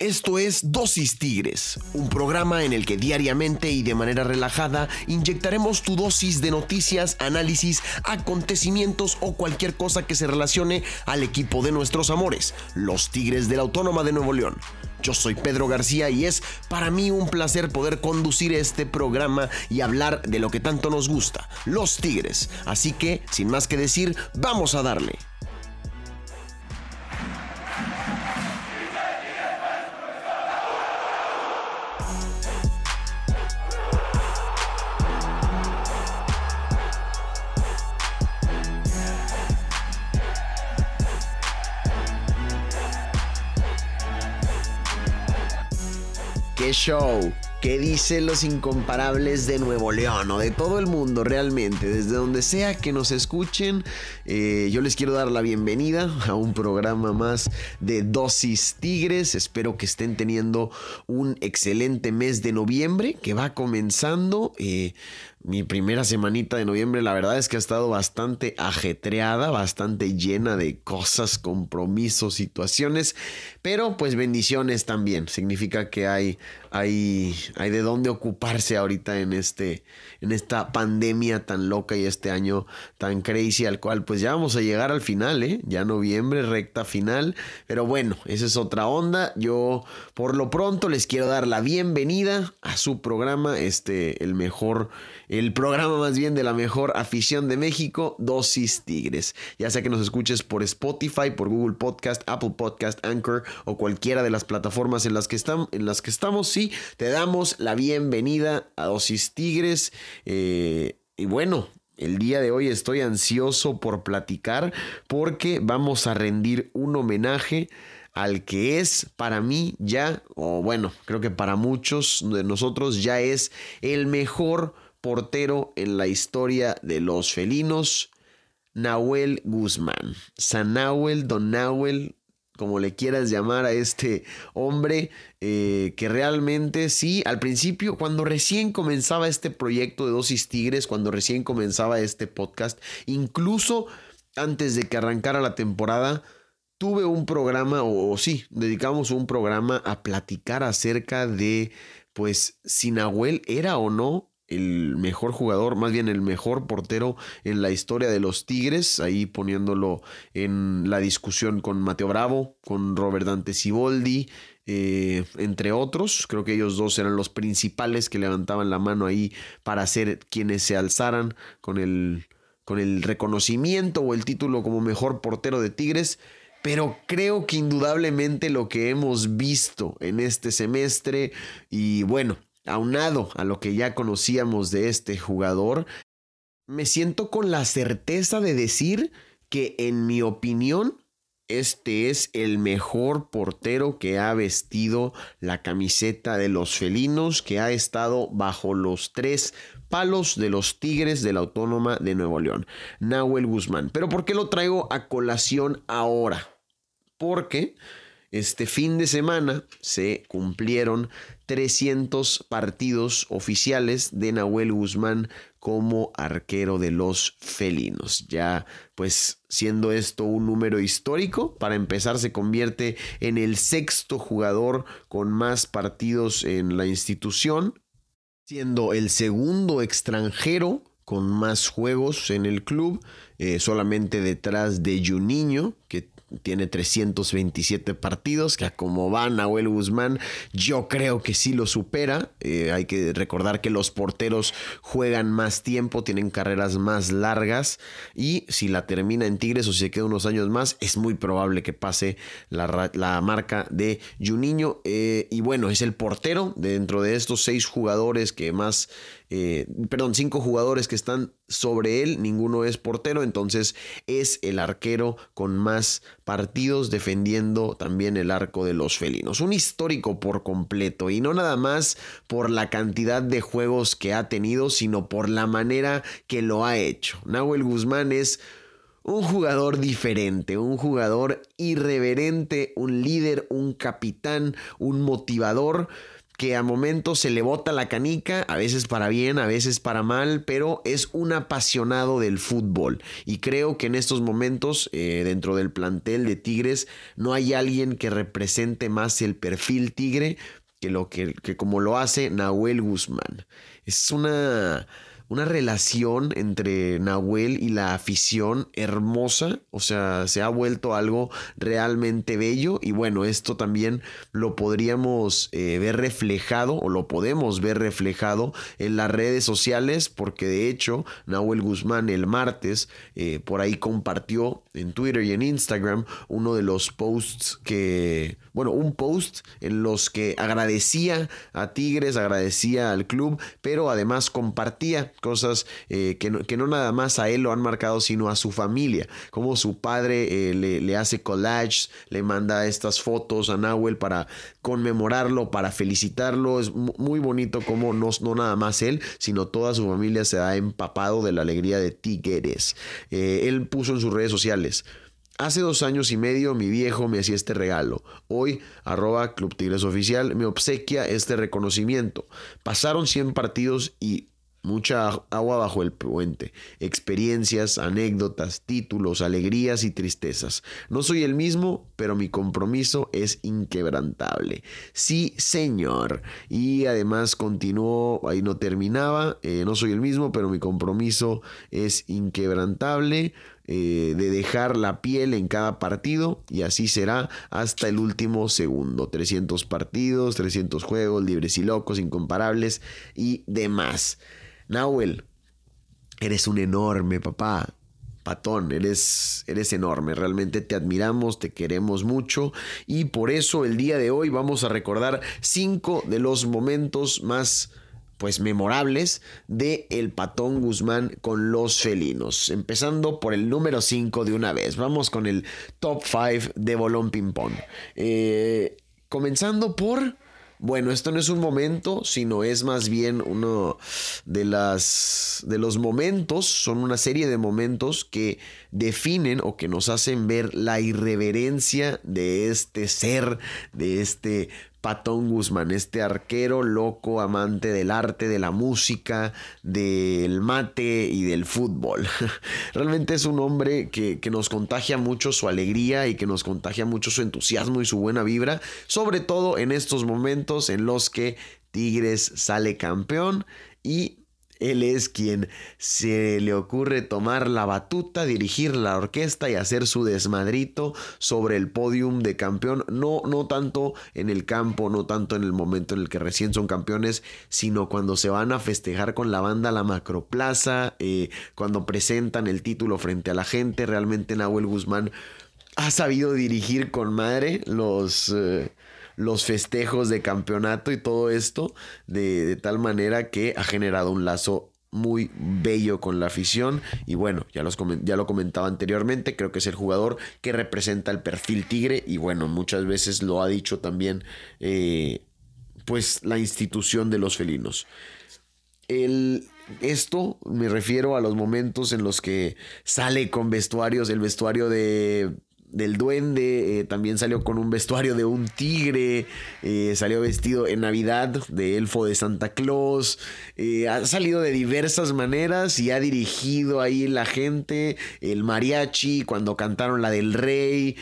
Esto es Dosis Tigres, un programa en el que diariamente y de manera relajada inyectaremos tu dosis de noticias, análisis, acontecimientos o cualquier cosa que se relacione al equipo de nuestros amores, los Tigres de la Autónoma de Nuevo León. Yo soy Pedro García y es para mí un placer poder conducir este programa y hablar de lo que tanto nos gusta, los Tigres. Así que, sin más que decir, vamos a darle. ¡Qué show! ¿Qué dicen los incomparables de Nuevo León o de todo el mundo realmente? Desde donde sea que nos escuchen, eh, yo les quiero dar la bienvenida a un programa más de Dosis Tigres. Espero que estén teniendo un excelente mes de noviembre que va comenzando. Eh, mi primera semanita de noviembre, la verdad es que ha estado bastante ajetreada, bastante llena de cosas, compromisos, situaciones, pero pues bendiciones también. Significa que hay, hay, hay de dónde ocuparse ahorita en, este, en esta pandemia tan loca y este año tan crazy al cual pues ya vamos a llegar al final, ¿eh? Ya noviembre, recta final, pero bueno, esa es otra onda. Yo por lo pronto les quiero dar la bienvenida a su programa, este, el mejor el programa más bien de la mejor afición de México, Dosis Tigres. Ya sea que nos escuches por Spotify, por Google Podcast, Apple Podcast, Anchor o cualquiera de las plataformas en las que, estamos, en las que estamos, sí, te damos la bienvenida a Dosis Tigres. Eh, y bueno, el día de hoy estoy ansioso por platicar porque vamos a rendir un homenaje al que es para mí ya, o bueno, creo que para muchos de nosotros ya es el mejor portero en la historia de los felinos, Nahuel Guzmán. San Nahuel, Don Nahuel, como le quieras llamar a este hombre, eh, que realmente sí, al principio, cuando recién comenzaba este proyecto de Dosis Tigres, cuando recién comenzaba este podcast, incluso antes de que arrancara la temporada, tuve un programa, o, o sí, dedicamos un programa a platicar acerca de, pues, si Nahuel era o no el mejor jugador, más bien el mejor portero en la historia de los Tigres, ahí poniéndolo en la discusión con Mateo Bravo, con Robert Dante Siboldi, eh, entre otros. Creo que ellos dos eran los principales que levantaban la mano ahí para ser quienes se alzaran con el, con el reconocimiento o el título como mejor portero de Tigres. Pero creo que indudablemente lo que hemos visto en este semestre y bueno, aunado a lo que ya conocíamos de este jugador, me siento con la certeza de decir que en mi opinión este es el mejor portero que ha vestido la camiseta de los felinos, que ha estado bajo los tres palos de los Tigres de la Autónoma de Nuevo León, Nahuel Guzmán. Pero ¿por qué lo traigo a colación ahora? Porque este fin de semana se cumplieron 300 partidos oficiales de Nahuel Guzmán como arquero de los felinos. Ya pues siendo esto un número histórico, para empezar se convierte en el sexto jugador con más partidos en la institución, siendo el segundo extranjero con más juegos en el club, eh, solamente detrás de Juninho, que tiene 327 partidos, que como va Nahuel Guzmán, yo creo que sí lo supera. Eh, hay que recordar que los porteros juegan más tiempo, tienen carreras más largas y si la termina en Tigres o si se queda unos años más, es muy probable que pase la, marca de Juninho. Eh, y bueno, es el portero dentro de estos seis jugadores que más eh, perdón, cinco jugadores que están sobre él, ninguno es portero, entonces es el arquero con más partidos defendiendo también el arco de los felinos. Un histórico por completo y no nada más por la cantidad de juegos que ha tenido, sino por la manera que lo ha hecho. Nahuel Guzmán es un jugador diferente, un jugador irreverente, un líder, un capitán, un motivador que a momentos se le bota la canica, a veces para bien, a veces para mal, pero es un apasionado del fútbol. Y creo que en estos momentos, eh, dentro del plantel de Tigres, no hay alguien que represente más el perfil Tigre que, lo que, que como lo hace Nahuel Guzmán. Es una una relación entre Nahuel y la afición hermosa, o sea, se ha vuelto algo realmente bello y bueno, esto también lo podríamos eh, ver reflejado o lo podemos ver reflejado en las redes sociales porque de hecho Nahuel Guzmán el martes eh, por ahí compartió en Twitter y en Instagram uno de los posts que, bueno, un post en los que agradecía a Tigres, agradecía al club, pero además compartía cosas eh, que, no, nada más a él lo han marcado, sino a su familia. Como su padre eh, le, hace collages, le manda estas fotos a Nahuel para conmemorarlo, para felicitarlo. Es muy bonito como no, no nada más él, sino toda su familia se ha empapado de la alegría de Tigres. Eh, él puso en sus redes sociales. Hace dos años y medio mi viejo me hacía este regalo. Hoy, arroba Club Tigres Oficial, me obsequia este reconocimiento. Pasaron 100 partidos y Mucha agua bajo el puente, experiencias, anécdotas, títulos, alegrías y tristezas. No soy el mismo, pero mi compromiso es inquebrantable. Sí, señor. Y además continuó, ahí no terminaba, eh, no soy el mismo, pero mi compromiso es inquebrantable. Eh, de dejar la piel en cada partido y así será hasta el último segundo. 300 partidos, 300 juegos, libres y locos, incomparables y demás. Nahuel, eres un enorme papá. Patón, eres, eres enorme, realmente te admiramos, te queremos mucho y por eso el día de hoy vamos a recordar cinco de los momentos más pues memorables de el Patón Guzmán con los felinos. Empezando por el número 5 de una vez. Vamos con el top 5 de Bolón Ping Pong. Eh, comenzando por bueno, esto no es un momento, sino es más bien uno de las de los momentos, son una serie de momentos que definen o que nos hacen ver la irreverencia de este ser, de este Patón Guzmán, este arquero loco, amante del arte, de la música, del mate y del fútbol. Realmente es un hombre que, nos contagia mucho su alegría y que nos contagia mucho su entusiasmo y su buena vibra, sobre todo en estos momentos en los que Tigres sale campeón y él es quien se le ocurre tomar la batuta, dirigir la orquesta y hacer su desmadrito sobre el podium de campeón. No, no tanto en el campo, no tanto en el momento en el que recién son campeones, sino cuando se van a festejar con la banda la Macroplaza, eh, cuando presentan el título frente a la gente. Realmente Nahuel Guzmán ha sabido dirigir con madre los... Eh, los festejos de campeonato y todo esto de, tal manera que ha generado un lazo muy bello con la afición y bueno, ya, los, ya lo comentaba anteriormente, creo que es el jugador que representa el perfil tigre y bueno, muchas veces lo ha dicho también eh, pues la institución de los felinos. El, esto me refiero a los momentos en los que sale con vestuarios, el vestuario de del duende, eh, también salió con un vestuario de un tigre, eh, salió vestido en Navidad de elfo de Santa Claus, eh, ha salido de diversas maneras y ha dirigido ahí la gente, el mariachi, cuando cantaron la del rey,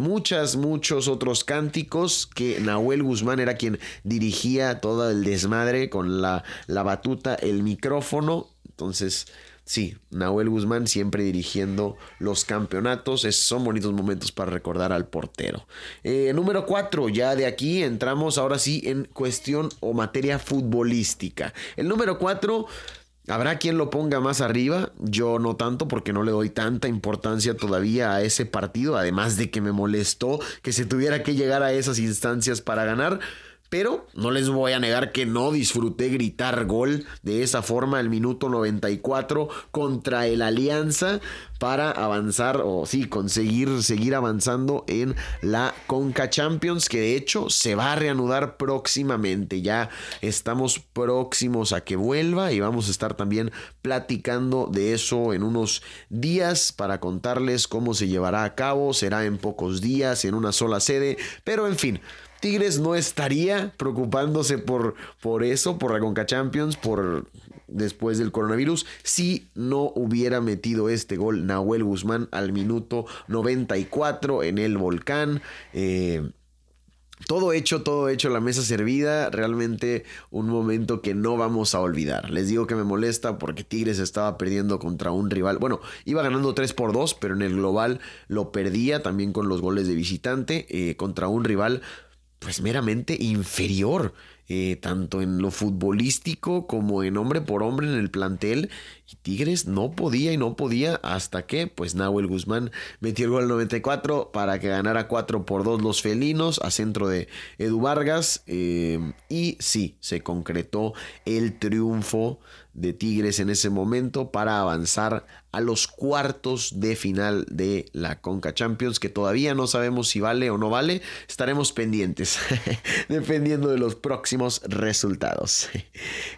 muchas, muchos otros cánticos que Nahuel Guzmán era quien dirigía todo el desmadre con la, la batuta, el micrófono, entonces Sí, Nahuel Guzmán siempre dirigiendo los campeonatos. son bonitos momentos para recordar al portero. Eh, número 4, ya de aquí entramos ahora sí en cuestión o materia futbolística. El número 4... Habrá quien lo ponga más arriba, yo no tanto porque no le doy tanta importancia todavía a ese partido, además de que me molestó que se tuviera que llegar a esas instancias para ganar. Pero no les voy a negar que no disfruté gritar gol de esa forma el minuto 94 contra el Alianza para avanzar o sí, conseguir seguir avanzando en la Conca Champions que de hecho se va a reanudar próximamente. Ya estamos próximos a que vuelva y vamos a estar también platicando de eso en unos días para contarles cómo se llevará a cabo. Será en pocos días, en una sola sede, pero en fin. Tigres no estaría preocupándose por, por eso, por la Conca Champions, por después del coronavirus, si no hubiera metido este gol Nahuel Guzmán al minuto 94 en el volcán. Eh, todo hecho, todo hecho, la mesa servida, realmente un momento que no vamos a olvidar. Les digo que me molesta porque Tigres estaba perdiendo contra un rival. Bueno, iba ganando 3 por 2, pero en el global lo perdía también con los goles de visitante eh, contra un rival pues meramente inferior. Eh, tanto en lo futbolístico como en hombre por hombre en el plantel. Y Tigres no podía y no podía hasta que, pues Nahuel Guzmán metió el gol al 94 para que ganara 4 por 2 los felinos a centro de Edu Vargas. Eh, y sí, se concretó el triunfo de Tigres en ese momento para avanzar a los cuartos de final de la Conca Champions, que todavía no sabemos si vale o no vale. Estaremos pendientes, dependiendo de los próximos resultados.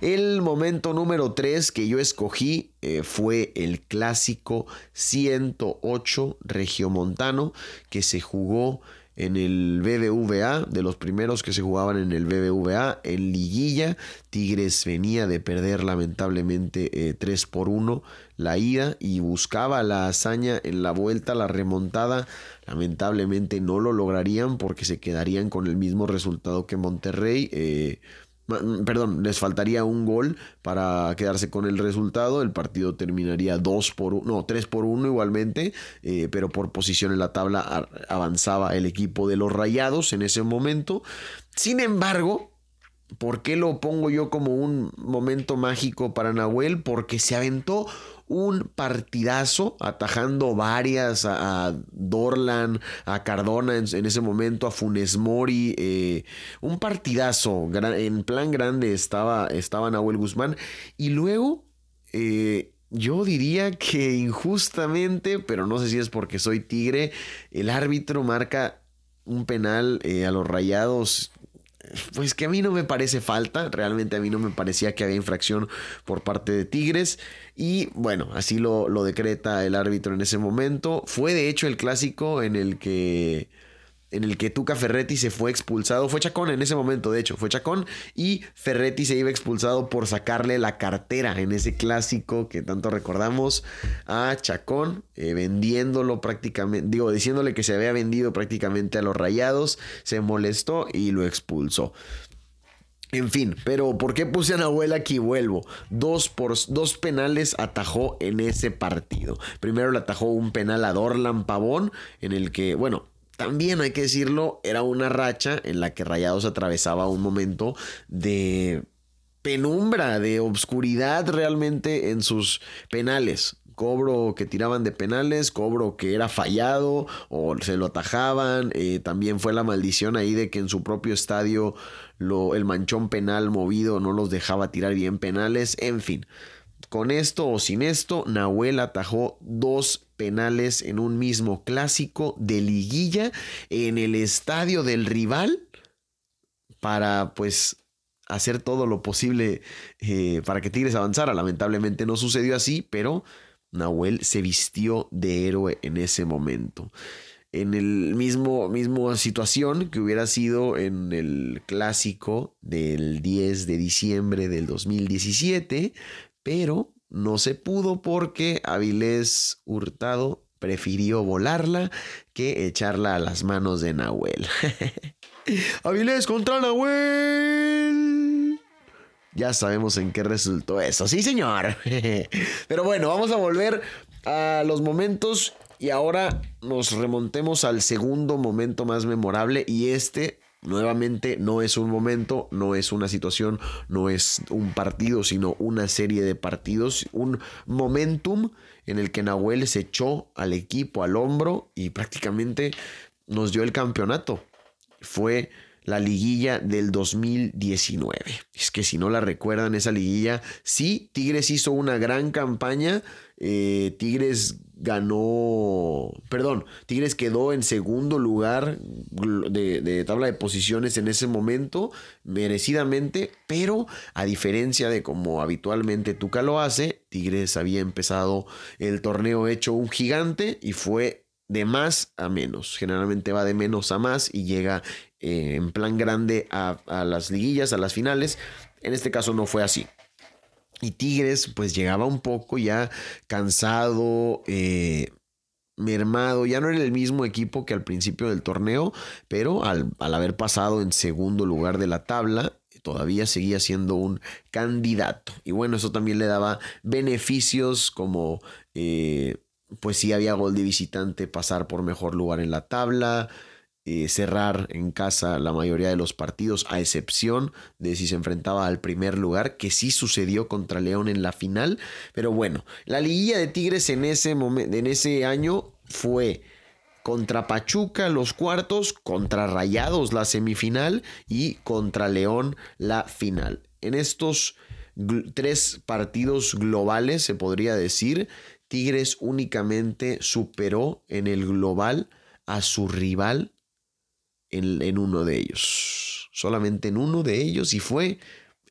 El momento número 3 que yo escogí eh, fue el clásico 108 regiomontano que se jugó en el BBVA, de los primeros que se jugaban en el BBVA, en liguilla. Tigres venía de perder lamentablemente 3 eh, por 1 la ida y buscaba la hazaña en la vuelta, la remontada. Lamentablemente no lo lograrían porque se quedarían con el mismo resultado que Monterrey. Eh, perdón, les faltaría un gol para quedarse con el resultado. El partido terminaría 2 por 1, no, 3 por 1 igualmente, eh, pero por posición en la tabla avanzaba el equipo de los Rayados en ese momento. Sin embargo, ¿por qué lo pongo yo como un momento mágico para Nahuel? Porque se aventó un partidazo, atajando varias a, Dorlan, a Cardona en, ese momento, a Funes Mori. Eh, un partidazo, en plan grande estaba, estaba Nahuel Guzmán. Y luego, eh, yo diría que injustamente, pero no sé si es porque soy tigre, el árbitro marca un penal eh, a los rayados pues que a mí no me parece falta, realmente a mí no me parecía que había infracción por parte de Tigres y bueno, así lo, lo decreta el árbitro en ese momento. Fue de hecho el clásico en el que en el que Tuca Ferretti se fue expulsado. Fue Chacón en ese momento, de hecho, fue Chacón. Y Ferretti se iba expulsado por sacarle la cartera en ese clásico que tanto recordamos a Chacón, eh, vendiéndolo prácticamente, digo, diciéndole que se había vendido prácticamente a los rayados. Se molestó y lo expulsó. En fin, pero ¿por qué puse a Nahuel aquí? Vuelvo. Dos, por, dos penales atajó en ese partido. Primero le atajó un penal a Dorlan Pavón, en el que, bueno, también hay que decirlo, era una racha en la que Rayados atravesaba un momento de penumbra, de obscuridad realmente en sus penales. Cobro que tiraban de penales, cobro que era fallado o se lo atajaban. Eh, también fue la maldición ahí de que en su propio estadio el manchón penal movido no los dejaba tirar bien penales. En fin, con esto o sin esto, Nahuel atajó dos penales en un mismo clásico de liguilla en el estadio del rival para pues hacer todo lo posible eh, para que Tigres avanzara. Lamentablemente no sucedió así, pero Nahuel se vistió de héroe en ese momento. En el mismo mismo situación que hubiera sido en el clásico del 10 de diciembre del 2017, pero no se pudo porque Avilés Hurtado prefirió volarla que echarla a las manos de Nahuel. Avilés contra Nahuel. Ya sabemos en qué resultó eso. Sí, señor. Pero bueno, vamos a volver a los momentos y ahora nos remontemos al segundo momento más memorable y este Nuevamente no es un momento, no es una situación, no es un partido, sino una serie de partidos, un momentum en el que Nahuel se echó al equipo al hombro y prácticamente nos dio el campeonato. Fue la liguilla del 2019. Es que si no la recuerdan, esa liguilla, sí, Tigres hizo una gran campaña. Eh, Tigres ganó, perdón, Tigres quedó en segundo lugar de, tabla de posiciones en ese momento, merecidamente, pero a diferencia de como habitualmente Tuca lo hace, Tigres había empezado el torneo hecho un gigante y fue de más a menos. Generalmente va de menos a más y llega eh, en plan grande a, las liguillas, a las finales. En este caso no fue así. Y Tigres pues llegaba un poco ya cansado, eh, mermado, ya no era el mismo equipo que al principio del torneo, pero al, haber pasado en segundo lugar de la tabla, todavía seguía siendo un candidato. Y bueno, eso también le daba beneficios como, eh, pues si había gol de visitante, pasar por mejor lugar en la tabla, eh, cerrar en casa la mayoría de los partidos, a excepción de si se enfrentaba al primer lugar, que sí sucedió contra León en la final. Pero bueno, la liguilla de Tigres en ese, en ese año fue contra Pachuca los cuartos, contra Rayados la semifinal y contra León la final. En estos tres partidos globales, se podría decir, Tigres únicamente superó en el global a su rival en, uno de ellos. Solamente en uno de ellos y fue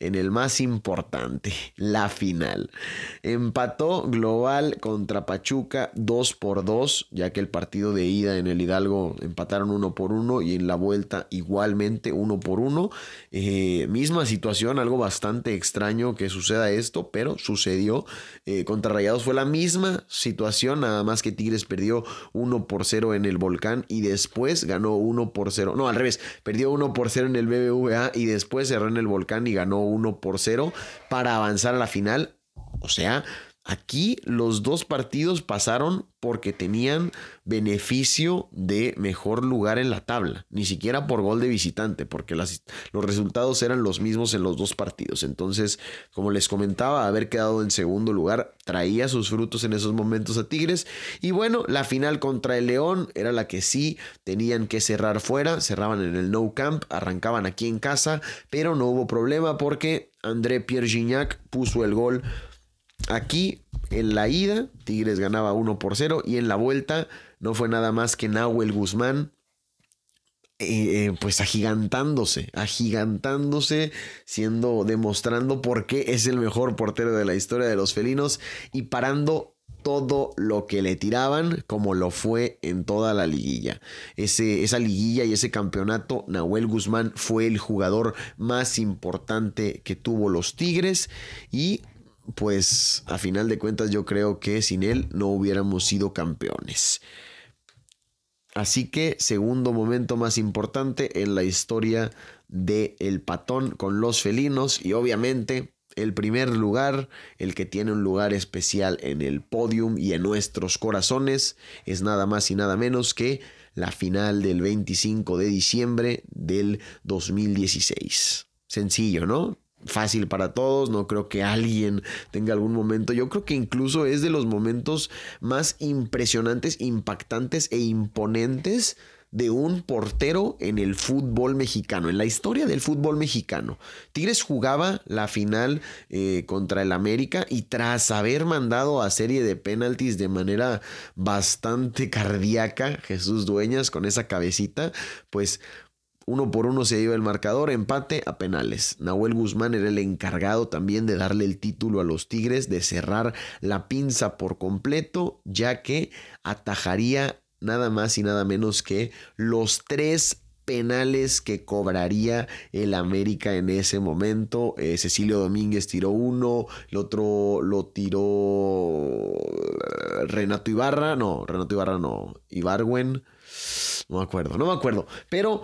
en el más importante, la final. Empató global contra Pachuca 2 por 2, ya que el partido de ida en el Hidalgo empataron 1 por 1 y en la vuelta igualmente 1 por 1. Eh, misma situación, algo bastante extraño que suceda esto, pero sucedió. Eh, contra Rayados fue la misma situación, nada más que Tigres perdió 1 por 0 en el Volcán y después ganó 1 por 0. No, al revés, perdió 1 por 0 en el BBVA y después cerró en el Volcán y ganó 1 por 0 para avanzar a la final. O sea, Aquí los dos partidos pasaron porque tenían beneficio de mejor lugar en la tabla, ni siquiera por gol de visitante, porque los resultados eran los mismos en los dos partidos. Entonces, como les comentaba, haber quedado en segundo lugar traía sus frutos en esos momentos a Tigres. Y bueno, la final contra el León era la que sí tenían que cerrar fuera, cerraban en el No Camp, arrancaban aquí en casa, pero no hubo problema porque André Pierre Gignac puso el gol Aquí en la ida, Tigres ganaba 1 por 0 y en la vuelta no fue nada más que Nahuel Guzmán. Eh, eh, pues agigantándose, agigantándose, siendo, demostrando por qué es el mejor portero de la historia de los felinos y parando todo lo que le tiraban, como lo fue en toda la liguilla. Ese, esa liguilla y ese campeonato, Nahuel Guzmán fue el jugador más importante que tuvo los Tigres y pues a final de cuentas yo creo que sin él no hubiéramos sido campeones. Así que segundo momento más importante en la historia de El Patón con los felinos y obviamente el primer lugar, el que tiene un lugar especial en el podium y en nuestros corazones, es nada más y nada menos que la final del 25 de diciembre del 2016. Sencillo, ¿no? Fácil para todos, no creo que alguien tenga algún momento, yo creo que incluso es de los momentos más impresionantes, impactantes e imponentes de un portero en el fútbol mexicano, en la historia del fútbol mexicano. Tigres jugaba la final eh, contra el América y tras haber mandado a serie de penaltis de manera bastante cardíaca, Jesús Dueñas con esa cabecita, pues uno por uno se iba el marcador, empate a penales. Nahuel Guzmán era el encargado también de darle el título a los Tigres, de cerrar la pinza por completo, ya que atajaría nada más y nada menos que los tres penales que cobraría el América en ese momento. Eh, Cecilio Domínguez tiró uno, el otro lo tiró Renato Ibarra, no, Renato Ibarra no, Ibarwen, no me acuerdo, no me acuerdo, pero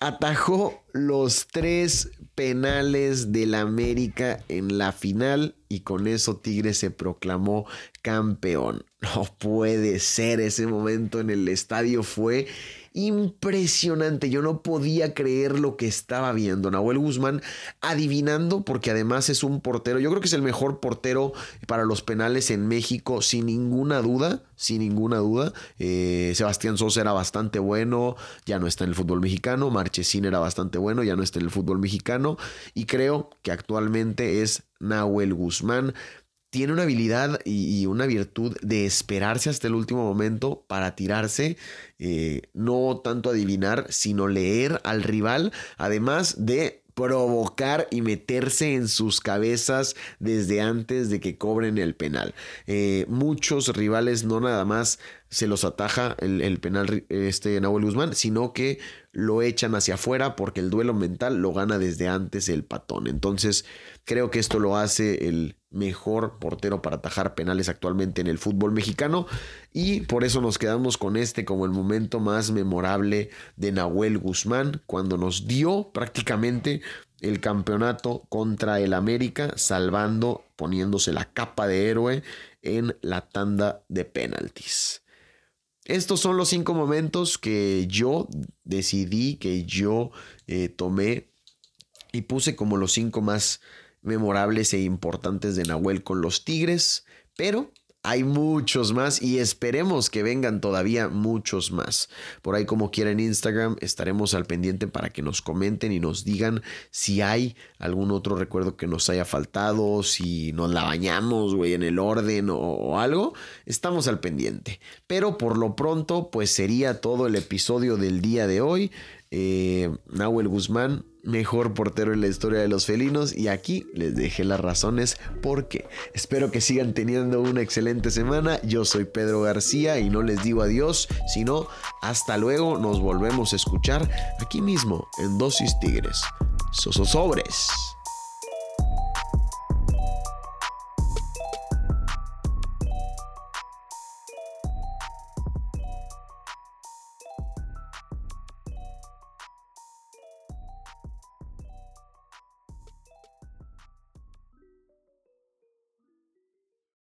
atajó los tres penales del América en la final y con eso Tigre se proclamó campeón. No puede ser, ese momento en el estadio fue impresionante. Yo no podía creer lo que estaba viendo. Nahuel Guzmán adivinando, porque además es un portero. Yo creo que es el mejor portero para los penales en México, sin ninguna duda. Sin ninguna duda. Eh, Sebastián Sosa era bastante bueno, ya no está en el fútbol mexicano. Marchesín era bastante bueno, ya no está en el fútbol mexicano. Y creo que actualmente es Nahuel Guzmán tiene una habilidad y, una virtud de esperarse hasta el último momento para tirarse, eh, no tanto adivinar, sino leer al rival, además de provocar y meterse en sus cabezas desde antes de que cobren el penal. Eh, muchos rivales no nada más se los ataja el, penal este Nahuel Guzmán, sino que lo echan hacia afuera porque el duelo mental lo gana desde antes el patón. Entonces, creo que esto lo hace el mejor portero para atajar penales actualmente en el fútbol mexicano y por eso nos quedamos con este como el momento más memorable de Nahuel Guzmán cuando nos dio prácticamente el campeonato contra el América salvando poniéndose la capa de héroe en la tanda de penaltis. Estos son los cinco momentos que yo decidí, que yo eh, tomé y puse como los cinco más memorables e importantes de Nahuel con los Tigres, pero hay muchos más y esperemos que vengan todavía muchos más. Por ahí como quiera en Instagram estaremos al pendiente para que nos comenten y nos digan si hay algún otro recuerdo que nos haya faltado, si nos la bañamos, güey, en el orden o, algo. Estamos al pendiente. Pero por lo pronto, pues sería todo el episodio del día de hoy. Eh, Nahuel Guzmán, mejor portero en la historia de los felinos. Y aquí les dejé las razones porque espero que sigan teniendo una excelente semana. Yo soy Pedro García y no les digo adiós, sino hasta luego. Nos volvemos a escuchar aquí mismo en Dosis Tigres. Sosos sobres.